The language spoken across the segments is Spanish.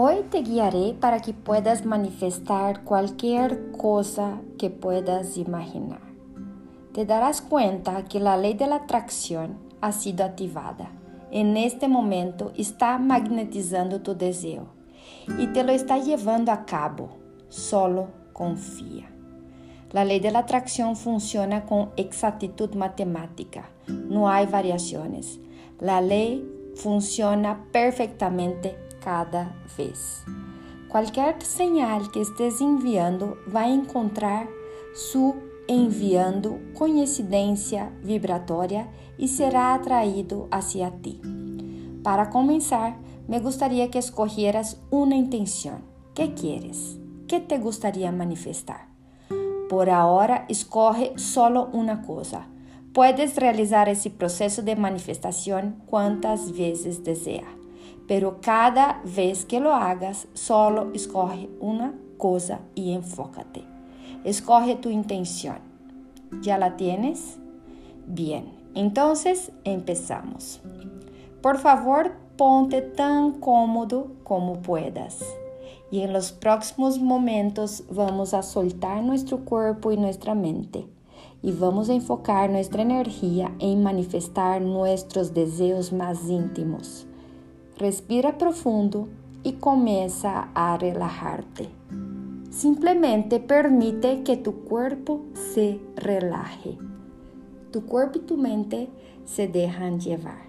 Hoy te guiaré para que puedas manifestar cualquier cosa que puedas imaginar. Te darás cuenta que la ley de la atracción ha sido activada. En este momento está magnetizando tu deseo y te lo está llevando a cabo. Solo confía. La ley de la atracción funciona con exactitud matemática. No hay variaciones. La ley funciona perfectamente cada vez. Qualquer señal que estés enviando vai encontrar su enviando coincidência vibratória e será atraído hacia ti. Para começar, me gostaria que escogieras uma intenção. que quieres? que te gostaria manifestar? Por ahora, escorre solo uma coisa. Puedes realizar esse processo de manifestação quantas vezes deseja pero cada vez que lo hagas, solo escoge una cosa y enfócate. Escoge tu intención. ¿Ya la tienes? Bien, entonces empezamos. Por favor, ponte tan cómodo como puedas. Y en los próximos momentos vamos a soltar nuestro cuerpo y nuestra mente. Y vamos a enfocar nuestra energía en manifestar nuestros deseos más íntimos Respira profundo y comienza a relajarte. Simplemente permite que tu cuerpo se relaje. Tu cuerpo y tu mente se dejan llevar.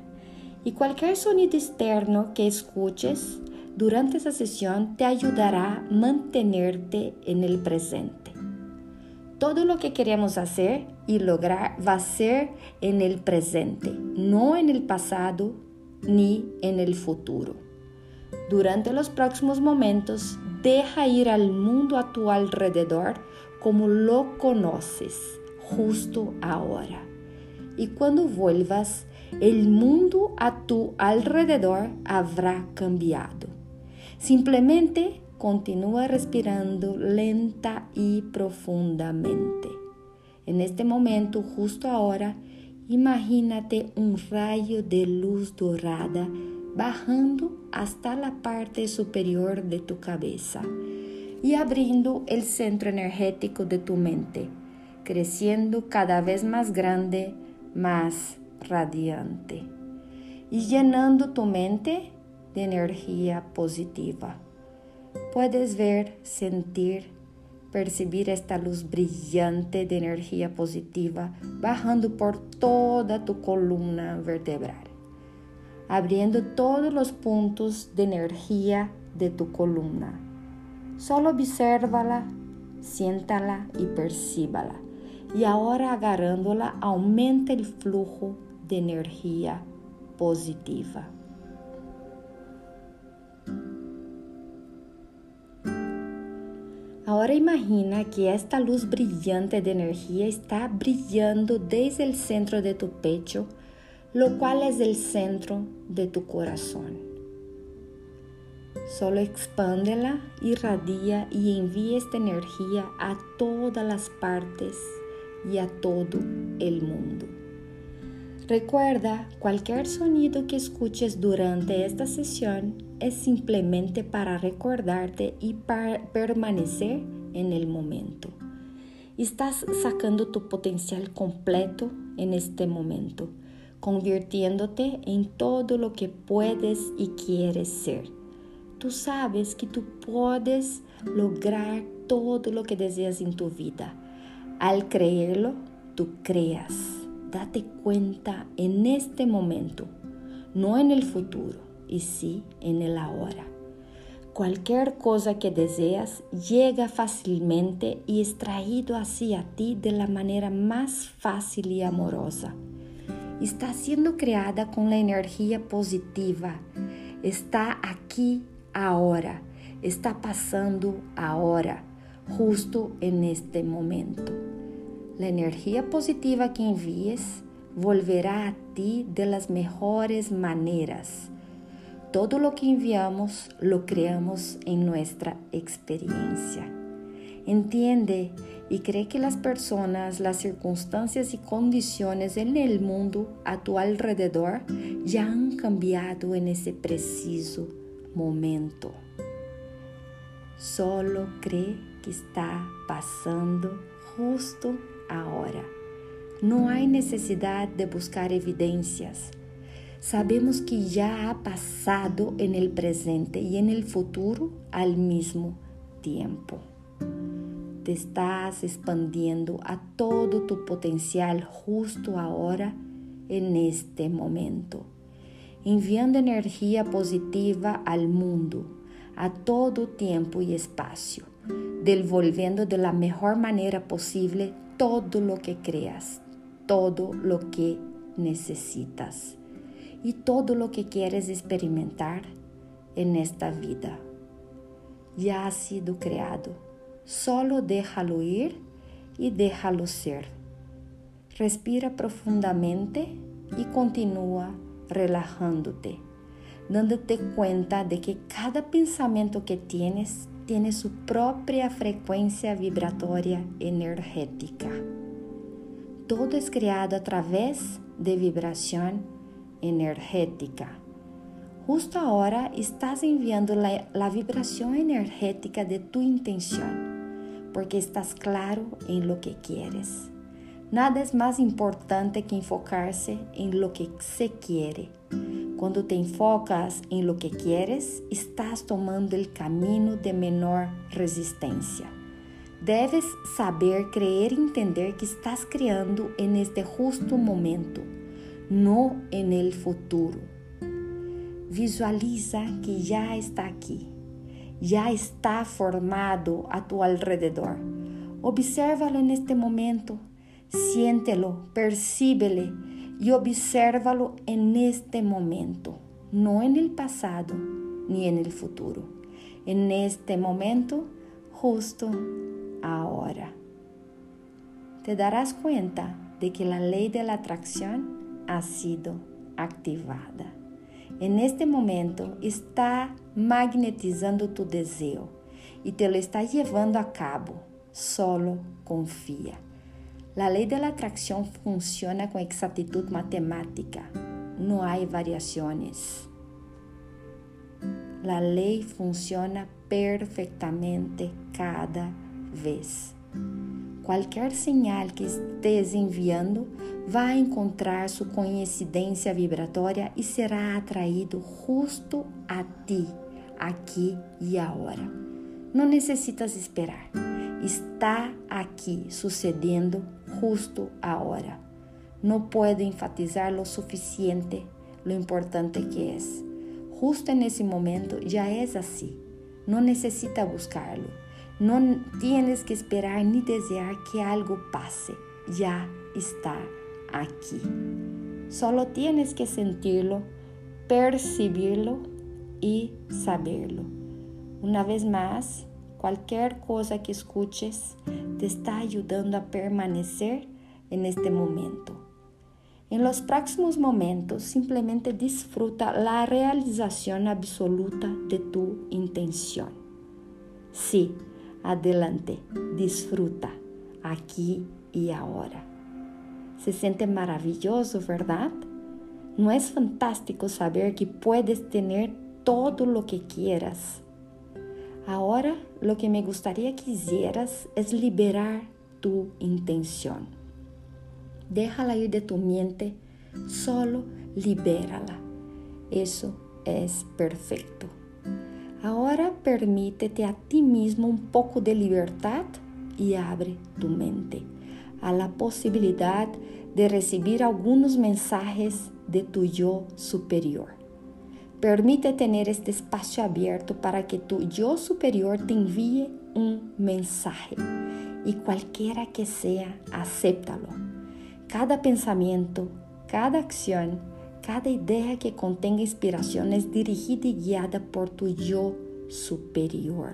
Y cualquier sonido externo que escuches durante esa sesión te ayudará a mantenerte en el presente. Todo lo que queremos hacer y lograr va a ser en el presente, no en el pasado ni en el futuro. Durante los próximos momentos, deja ir al mundo a tu alrededor como lo conoces justo ahora. Y cuando vuelvas, el mundo a tu alrededor habrá cambiado. Simplemente continúa respirando lenta y profundamente. En este momento, justo ahora, Imagínate un rayo de luz dorada bajando hasta la parte superior de tu cabeza y abriendo el centro energético de tu mente, creciendo cada vez más grande, más radiante y llenando tu mente de energía positiva. Puedes ver, sentir, percibir esta luz brillante de energía positiva bajando por toda tu columna vertebral, abriendo todos los puntos de energía de tu columna. Solo obsérvala, siéntala y percíbala. Y ahora agarrándola aumenta el flujo de energía positiva. Ahora imagina que esta luz brillante de energía está brillando desde el centro de tu pecho, lo cual es el centro de tu corazón. Solo expándela, irradia y envía esta energía a todas las partes y a todo el mundo. Recuerda, cualquier sonido que escuches durante esta sesión es simplemente para recordarte y para permanecer en el momento. Estás sacando tu potencial completo en este momento, convirtiéndote en todo lo que puedes y quieres ser. Tú sabes que tú puedes lograr todo lo que deseas en tu vida. Al creerlo, tú creas. Date cuenta en este momento, no en el futuro y sí en el ahora. Cualquier cosa que deseas llega fácilmente y es traído hacia ti de la manera más fácil y amorosa. Está siendo creada con la energía positiva. Está aquí ahora. Está pasando ahora, justo en este momento. La energía positiva que envíes volverá a ti de las mejores maneras todo lo que enviamos lo creamos en nuestra experiencia. Entiende y cree que las personas, las circunstancias y condiciones en el mundo a tu alrededor ya han cambiado en ese preciso momento. Solo cree que está pasando justo ahora. No hay necesidad de buscar evidencias. Sabemos que ya ha pasado en el presente y en el futuro al mismo tiempo. Te estás expandiendo a todo tu potencial justo ahora, en este momento, enviando energía positiva al mundo, a todo tiempo y espacio, devolviendo de la mejor manera posible todo lo que creas, todo lo que necesitas y todo lo que quieres experimentar en esta vida. Ya ha sido creado. Solo déjalo ir y déjalo ser. Respira profundamente y continúa relajándote, dándote cuenta de que cada pensamiento que tienes tiene su propia frecuencia vibratoria energética. Todo es creado a través de vibración energética. Justo ahora estás enviando la, vibración energética de tu intención, porque estás claro en lo que quieres. Nada es más importante que enfocarse en lo que se quiere. Cuando te enfocas en lo que quieres, estás tomando el camino de menor resistencia. Debes saber, creer y entender que estás creando en este justo momento no en el futuro. Visualiza que ya está aquí, ya está formado a tu alrededor. Obsérvalo en este momento, siéntelo, percíbele y obsérvalo en este momento, no en el pasado ni en el futuro. En este momento, justo ahora. Te darás cuenta de que la ley de la atracción ha sido activada. En este momento está magnetizando tu deseo y te lo está llevando a cabo. Solo confía. La ley de la atracción funciona con exactitud matemática. No hay variaciones. La ley funciona perfectamente cada vez. Cualquier señal que estés enviando vai encontrar sua coincidência vibratória e será atraído justo a ti, aqui e agora. Não necessitas esperar. Está aqui sucedendo justo agora. Não puedo enfatizar lo suficiente lo importante que é. Justo nesse momento já é assim. Não necessita buscarlo no tienes que esperar ni desear que algo pase, ya está aquí. Solo tienes que sentirlo, percibirlo y saberlo. Una vez más, cualquier cosa que escuches te está ayudando a permanecer en este momento. En los próximos momentos, simplemente disfruta la realización absoluta de tu intención. Sí, Adelante, disfruta aquí y ahora. Se siente maravilloso, ¿verdad? ¿No es fantástico saber que puedes tener todo lo que quieras? Ahora lo que me gustaría que hicieras es liberar tu intención. Déjala ir de tu mente, solo libérala. Eso es perfecto. Ahora permítete a ti mismo un poco de libertad y abre tu mente a la posibilidad de recibir algunos mensajes de tu yo superior. Permite tener este espacio abierto para que tu yo superior te envíe un mensaje y cualquiera que sea, acéptalo. Cada pensamiento, cada acción, cada idea que contenga inspiración es dirigida y guiada por tu yo superior.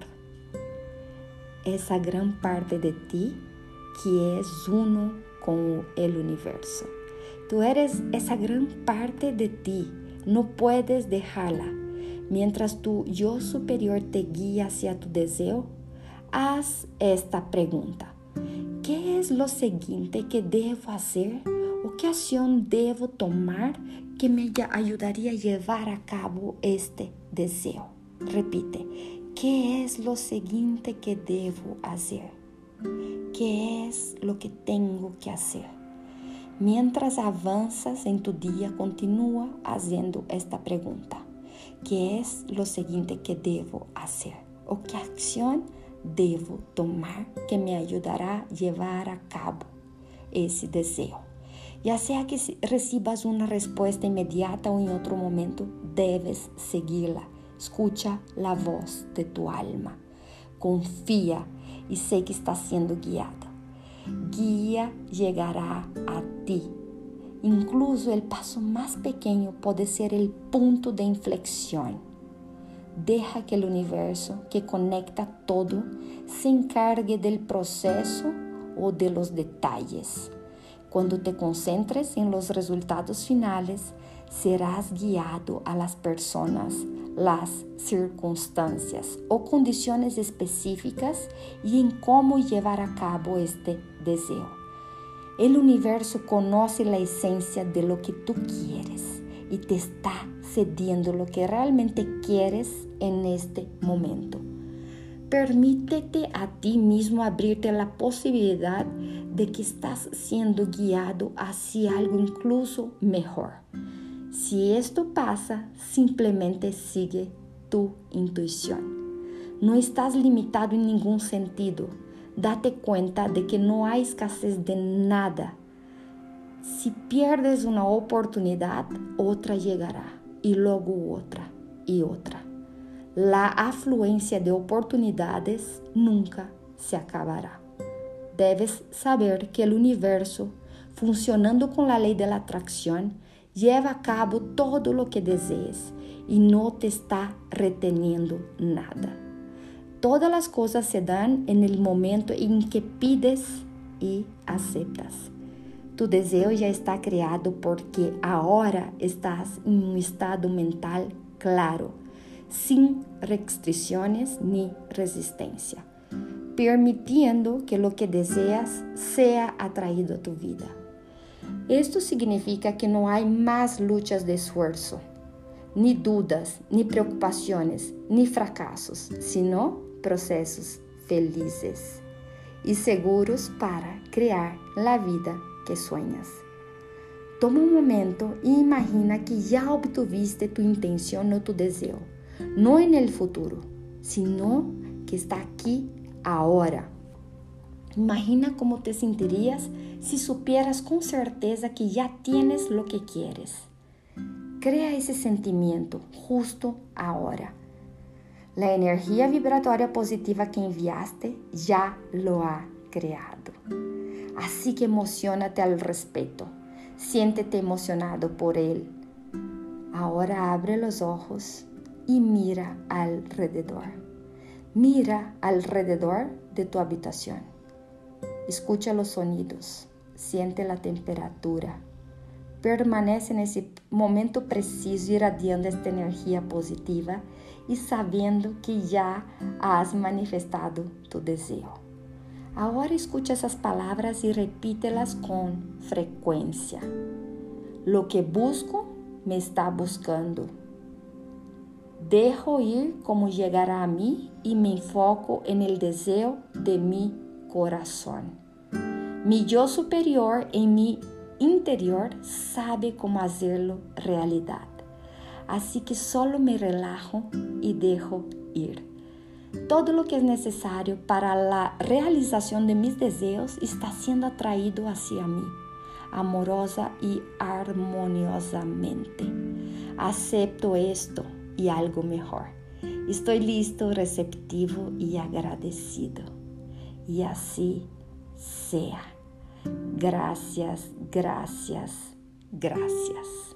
Esa gran parte de ti que es uno con el universo. Tú eres esa gran parte de ti, no puedes dejarla. Mientras tu yo superior te guía hacia tu deseo, haz esta pregunta. ¿Qué es lo siguiente que debo hacer o qué acción debo tomar que me ayudaría a llevar a cabo este deseo. Repite, ¿Qué es lo siguiente que debo hacer? ¿Qué es lo que tengo que hacer? Mientras avanzas en tu día, continúa haciendo esta pregunta. ¿Qué es lo siguiente que debo hacer? ¿O qué acción debo tomar que me ayudará a llevar a cabo ese deseo? Ya sea que recibas una respuesta inmediata o en otro momento, debes seguirla. Escucha la voz de tu alma. Confía y sé que estás siendo guiado. Guía llegará a ti. Incluso el paso más pequeño puede ser el punto de inflexión. Deja que el universo que conecta todo se encargue del proceso o de los detalles. Cuando te concentres en los resultados finales, serás guiado a las personas, las circunstancias o condiciones específicas y en cómo llevar a cabo este deseo. El universo conoce la esencia de lo que tú quieres y te está cediendo lo que realmente quieres en este momento. Permítete a ti mismo abrirte la posibilidad de que estás siendo guiado hacia algo incluso mejor. Si esto pasa, simplemente sigue tu intuición. No estás limitado en ningún sentido. Date cuenta de que no hay escasez de nada. Si pierdes una oportunidad, otra llegará y luego otra y otra la afluencia de oportunidades nunca se acabará. Debes saber que el universo, funcionando con la ley de la atracción, lleva a cabo todo lo que desees y no te está reteniendo nada. Todas las cosas se dan en el momento en que pides y aceptas. Tu deseo ya está creado porque ahora estás en un estado mental claro sin restricciones ni resistencia, permitiendo que lo que deseas sea atraído a tu vida. Esto significa que no hay más luchas de esfuerzo, ni dudas, ni preocupaciones, ni fracasos, sino procesos felices y seguros para crear la vida que sueñas. Toma un momento e imagina que ya obtuviste tu intención o tu deseo no en el futuro, sino que está aquí ahora. Imagina cómo te sentirías si supieras con certeza que ya tienes lo que quieres. Crea ese sentimiento justo ahora. La energía vibratoria positiva que enviaste ya lo ha creado. Así que emocionate al respecto. Siéntete emocionado por él. Ahora abre los ojos y mira alrededor. Mira alrededor de tu habitación. Escucha los sonidos, siente la temperatura. Permanece en ese momento preciso irradiando esta energía positiva y sabiendo que ya has manifestado tu deseo. Ahora escucha esas palabras y repítelas con frecuencia. Lo que busco me está buscando Dejo ir como llegará a mí y me enfoco en el deseo de mi corazón. Mi yo superior en mi interior sabe cómo hacerlo realidad. Así que solo me relajo y dejo ir. Todo lo que es necesario para la realización de mis deseos está siendo atraído hacia mí, amorosa y armoniosamente. Acepto esto y algo mejor. Estoy listo, receptivo y agradecido. Y así sea. Gracias, gracias, gracias.